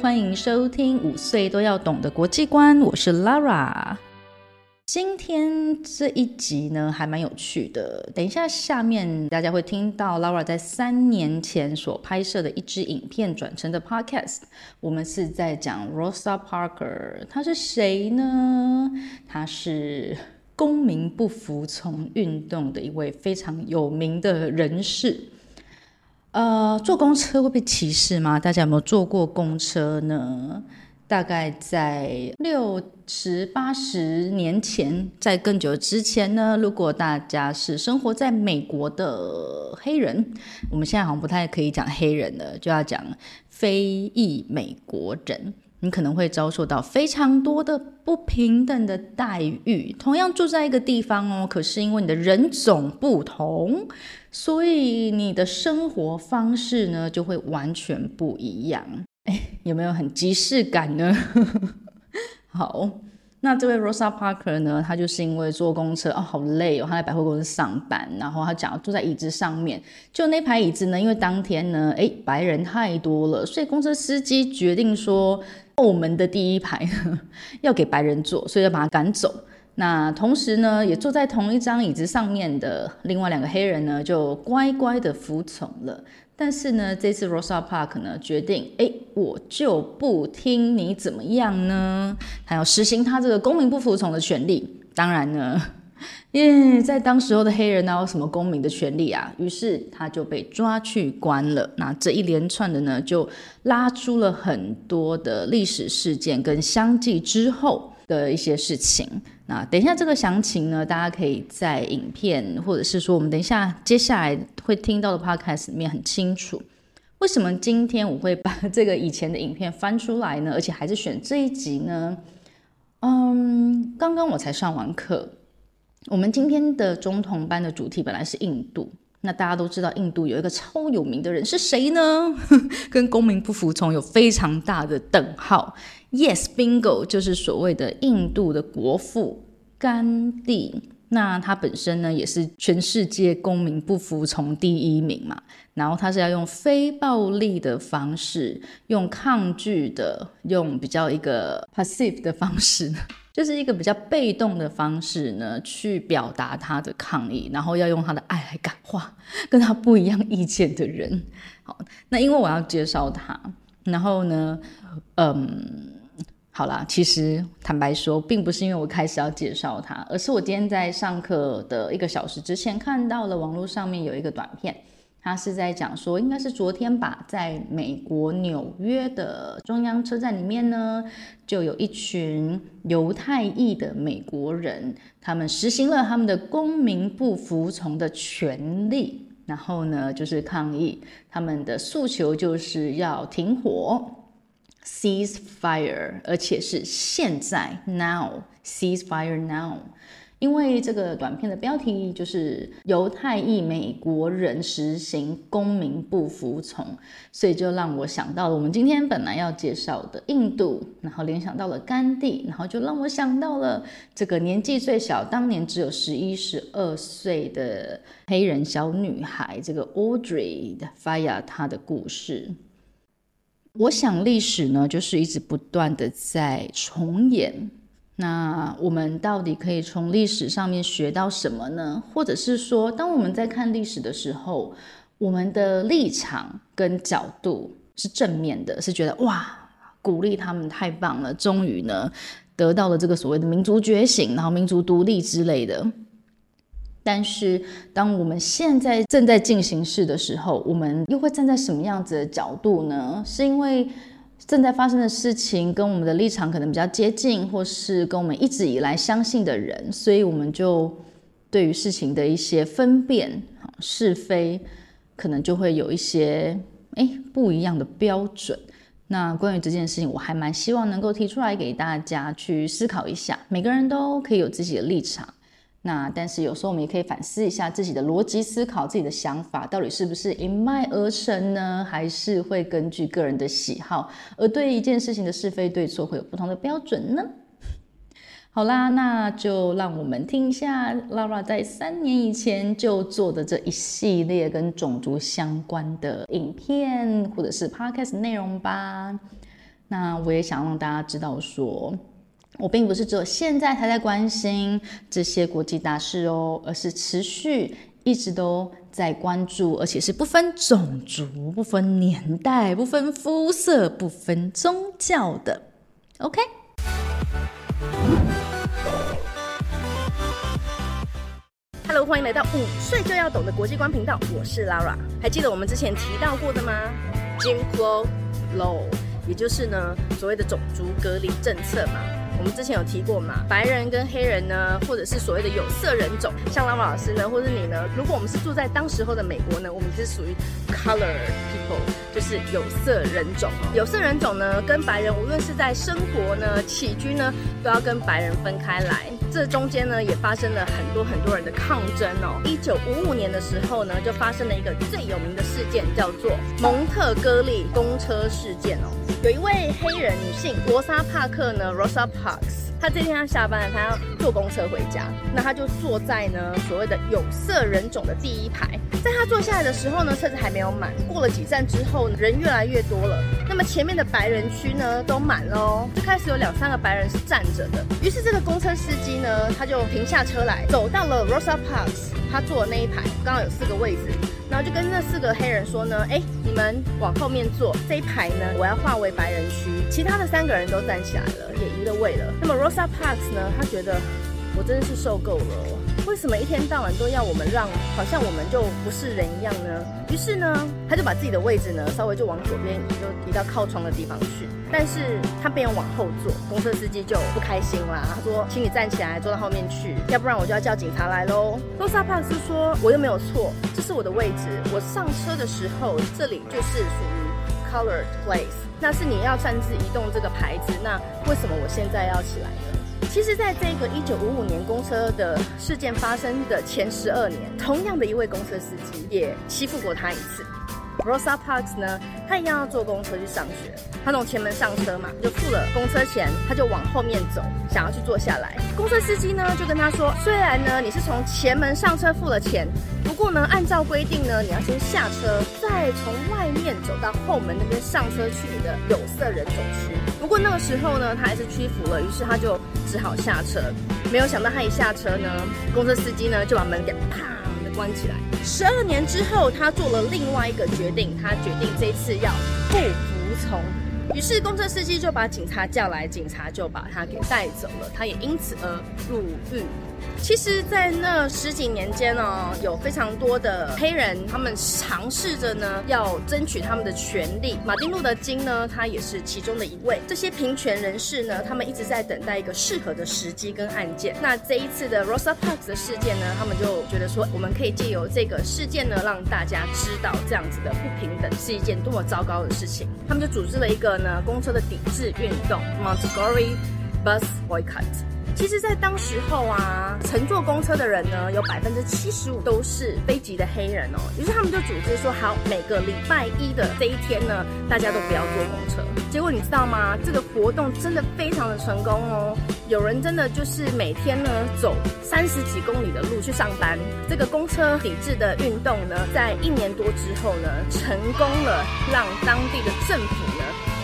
欢迎收听五岁都要懂的国际观，我是 Lara。今天这一集呢，还蛮有趣的。等一下，下面大家会听到 Lara 在三年前所拍摄的一支影片转成的 Podcast。我们是在讲 Rosa Parker，她是谁呢？她是公民不服从运动的一位非常有名的人士。呃，坐公车会被歧视吗？大家有没有坐过公车呢？大概在六十八十年前，在更久之前呢，如果大家是生活在美国的黑人，我们现在好像不太可以讲黑人了，就要讲非裔美国人。你可能会遭受到非常多的不平等的待遇。同样住在一个地方哦，可是因为你的人种不同，所以你的生活方式呢就会完全不一样。哎，有没有很即视感呢？好。那这位 Rosa Parker 呢？他就是因为坐公车哦，好累哦。他在百货公司上班，然后他讲坐在椅子上面，就那排椅子呢，因为当天呢，哎，白人太多了，所以公车司机决定说，后门的第一排 要给白人坐，所以要把他赶走。那同时呢，也坐在同一张椅子上面的另外两个黑人呢，就乖乖的服从了。但是呢，这次 Rosa Park 呢决定，哎，我就不听你怎么样呢？他要实行他这个公民不服从的权利。当然呢，因为在当时候的黑人哪有什么公民的权利啊？于是他就被抓去关了。那这一连串的呢，就拉出了很多的历史事件跟相继之后的一些事情。那等一下这个详情呢，大家可以在影片或者是说我们等一下接下来会听到的 podcast 里面很清楚。为什么今天我会把这个以前的影片翻出来呢？而且还是选这一集呢？嗯，刚刚我才上完课。我们今天的中童班的主题本来是印度。那大家都知道印度有一个超有名的人是谁呢？跟公民不服从有非常大的等号。Yes，bingo，就是所谓的印度的国父甘地。那他本身呢，也是全世界公民不服从第一名嘛。然后他是要用非暴力的方式，用抗拒的，用比较一个 passive 的方式，就是一个比较被动的方式呢，去表达他的抗议，然后要用他的爱来感化跟他不一样意见的人。好，那因为我要介绍他，然后呢，嗯。好啦，其实坦白说，并不是因为我开始要介绍他，而是我今天在上课的一个小时之前看到了网络上面有一个短片，他是在讲说，应该是昨天吧，在美国纽约的中央车站里面呢，就有一群犹太裔的美国人，他们实行了他们的公民不服从的权利，然后呢，就是抗议，他们的诉求就是要停火。Cease fire，而且是现在，now cease fire now，因为这个短片的标题就是犹太裔美国人实行公民不服从，所以就让我想到了我们今天本来要介绍的印度，然后联想到了甘地，然后就让我想到了这个年纪最小，当年只有十一、十二岁的黑人小女孩，这个 Audrey Faya 她的故事。我想历史呢，就是一直不断的在重演。那我们到底可以从历史上面学到什么呢？或者是说，当我们在看历史的时候，我们的立场跟角度是正面的，是觉得哇，鼓励他们太棒了，终于呢得到了这个所谓的民族觉醒，然后民族独立之类的。但是，当我们现在正在进行式的时候，我们又会站在什么样子的角度呢？是因为正在发生的事情跟我们的立场可能比较接近，或是跟我们一直以来相信的人，所以我们就对于事情的一些分辨是非，可能就会有一些诶不一样的标准。那关于这件事情，我还蛮希望能够提出来给大家去思考一下。每个人都可以有自己的立场，那但是有时候我们也可以反思一下自己的逻辑思考，自己的想法到底是不是一脉而成呢？还是会根据个人的喜好，而对一件事情的是非对错会有不同的标准呢？好啦，那就让我们听一下 Lara 在三年以前就做的这一系列跟种族相关的影片或者是 Podcast 内容吧。那我也想让大家知道，说我并不是只有现在才在关心这些国际大事哦，而是持续一直都在关注，而且是不分种族、不分年代、不分肤色、不分宗教的。OK。Hello，欢迎来到五岁就要懂的国际观频道，我是 Lara。还记得我们之前提到过的吗？Jim Crow Law，也就是呢所谓的种族隔离政策嘛。我们之前有提过嘛，白人跟黑人呢，或者是所谓的有色人种，像拉瓦老师呢，或者你呢，如果我们是住在当时候的美国呢，我们是属于 color people，就是有色人种。有色人种呢，跟白人无论是在生活呢、起居呢，都要跟白人分开来。这中间呢，也发生了很多很多人的抗争哦。一九五五年的时候呢，就发生了一个最有名的事件，叫做蒙特哥利公车事件哦。有一位黑人女性罗莎帕克呢，Rosa Parks，他这天要下班他，要坐公车回家，那他就坐在呢所谓的有色人种的第一排。在他坐下来的时候呢，车子还没有满，过了几站之后，人越来越多了，那么前面的白人区呢都满了哦，就开始有两三个白人是站着的。于是这个公车司机呢，他就停下车来，走到了 Rosa Parks，他坐的那一排，刚好有四个位置。然后就跟那四个黑人说呢，哎，你们往后面坐，这一排呢，我要划为白人区。其他的三个人都站起来了，也移了位了。那么 Rosa Parks 呢，他觉得我真的是受够了。为什么一天到晚都要我们让，好像我们就不是人一样呢？于是呢，他就把自己的位置呢稍微就往左边移，就移到靠窗的地方去。但是他没有往后坐，公车司机就不开心啦。他说：“请你站起来，坐到后面去，要不然我就要叫警察来喽。” Rosa Parks 说：“我又没有错，这是我的位置。我上车的时候，这里就是属于 colored place。那是你要擅自移动这个牌子，那为什么我现在要起来呢？”其实，在这个一九五五年公车的事件发生的前十二年，同样的一位公车司机也欺负过他一次。Rosa Parks 呢，他一样要坐公车去上学。他从前门上车嘛，就付了公车钱，他就往后面走，想要去坐下来。公车司机呢，就跟他说：“虽然呢，你是从前门上车付了钱，不过呢，按照规定呢，你要先下车，再从外到后门那边上车去你的有色人种区。不过那个时候呢，他还是屈服了，于是他就只好下车。没有想到他一下车呢，公车司机呢就把门给啪的。”关起来。十二年之后，他做了另外一个决定，他决定这次要不服从。于是公车司机就把警察叫来，警察就把他给带走了，他也因此而入狱。其实，在那十几年间呢，有非常多的黑人，他们尝试着呢，要争取他们的权利。马丁·路德·金呢，他也是其中的一位。这些平权人士呢，他们一直在等待一个适合的时机跟案件。那这一次的 Rosa Parks 的事件呢，他们就觉得说，我们可以借由这个事件呢，让大家知道这样子的不平等是一件多么糟糕的事情。他们就组织了一个呢，公车的抵制运动，Montgomery Bus Boycott。其实，在当时候啊，乘坐公车的人呢，有百分之七十五都是非籍的黑人哦。于是他们就组织说，好，每个礼拜一的这一天呢，大家都不要坐公车。结果你知道吗？这个活动真的非常的成功哦。有人真的就是每天呢走三十几公里的路去上班。这个公车抵制的运动呢，在一年多之后呢，成功了，让当地的政府。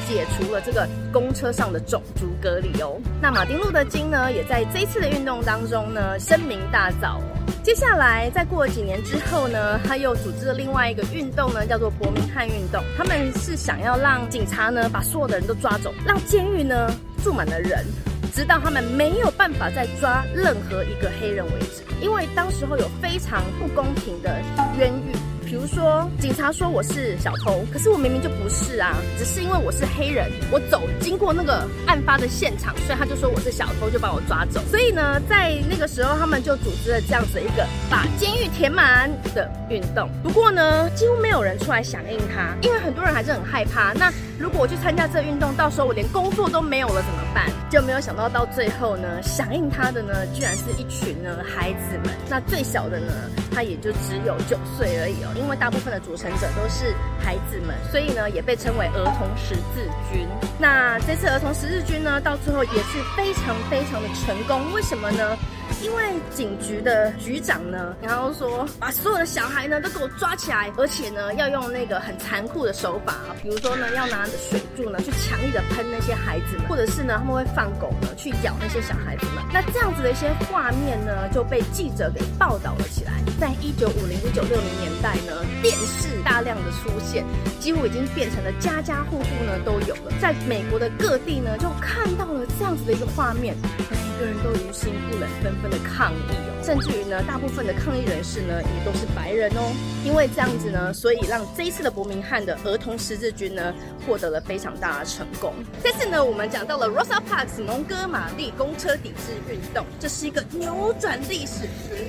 解除了这个公车上的种族隔离哦。那马丁路德金呢，也在这一次的运动当中呢，声名大噪。接下来，再过了几年之后呢，他又组织了另外一个运动呢，叫做伯明翰运动。他们是想要让警察呢，把所有的人都抓走，让监狱呢住满了人，直到他们没有办法再抓任何一个黑人为止。因为当时候有非常不公平的冤狱。比如说，警察说我是小偷，可是我明明就不是啊，只是因为我是黑人，我走经过那个案发的现场，所以他就说我是小偷，就把我抓走。所以呢，在那个时候，他们就组织了这样子一个把监狱填满的运动。不过呢，几乎没有人出来响应他，因为很多人还是很害怕。那如果我去参加这运动，到时候我连工作都没有了怎么办？就没有想到到最后呢，响应他的呢，居然是一群呢孩子们。那最小的呢，他也就只有九岁而已哦。因为大部分的组成者都是孩子们，所以呢也被称为儿童十字军。那这次儿童十字军呢，到最后也是非常非常的成功。为什么呢？因为警局的局长呢，然后说把所有的小孩呢都给我抓起来，而且呢要用那个很残酷的手法，比如说呢要拿着水柱呢去强力的喷那些孩子们，或者是呢他们会放狗呢去咬那些小孩子们。那这样子的一些画面呢就被记者给报道了起来。在一九五零、一九六零年代呢，电视大量的出现，几乎已经变成了家家户户呢都有了。在美国的各地呢就看到了这样子的一个画面。个人都于心不忍，纷纷的抗议哦，甚至于呢，大部分的抗议人士呢，也都是白人哦。因为这样子呢，所以让这一次的伯明翰的儿童十字军呢，获得了非常大的成功。这次呢，我们讲到了 Rosa Parks 蒙哥马利公车抵制运动，这是一个扭转历史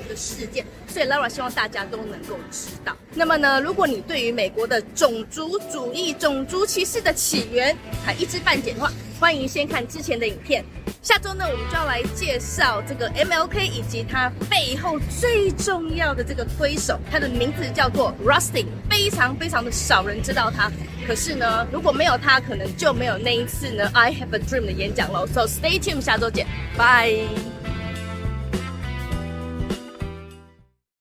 的事件，所以 Laura 希望大家都能够知道。那么呢，如果你对于美国的种族主义、种族歧视的起源还一知半解的话，欢迎先看之前的影片。下周呢，我们就要来介绍这个 MLK 以及它背后最重要的这个推手，它的名字叫做 Rustin，非常非常的少人知道它。可是呢，如果没有它，可能就没有那一次呢 I Have a Dream 的演讲喽。So stay tuned，下周见，拜。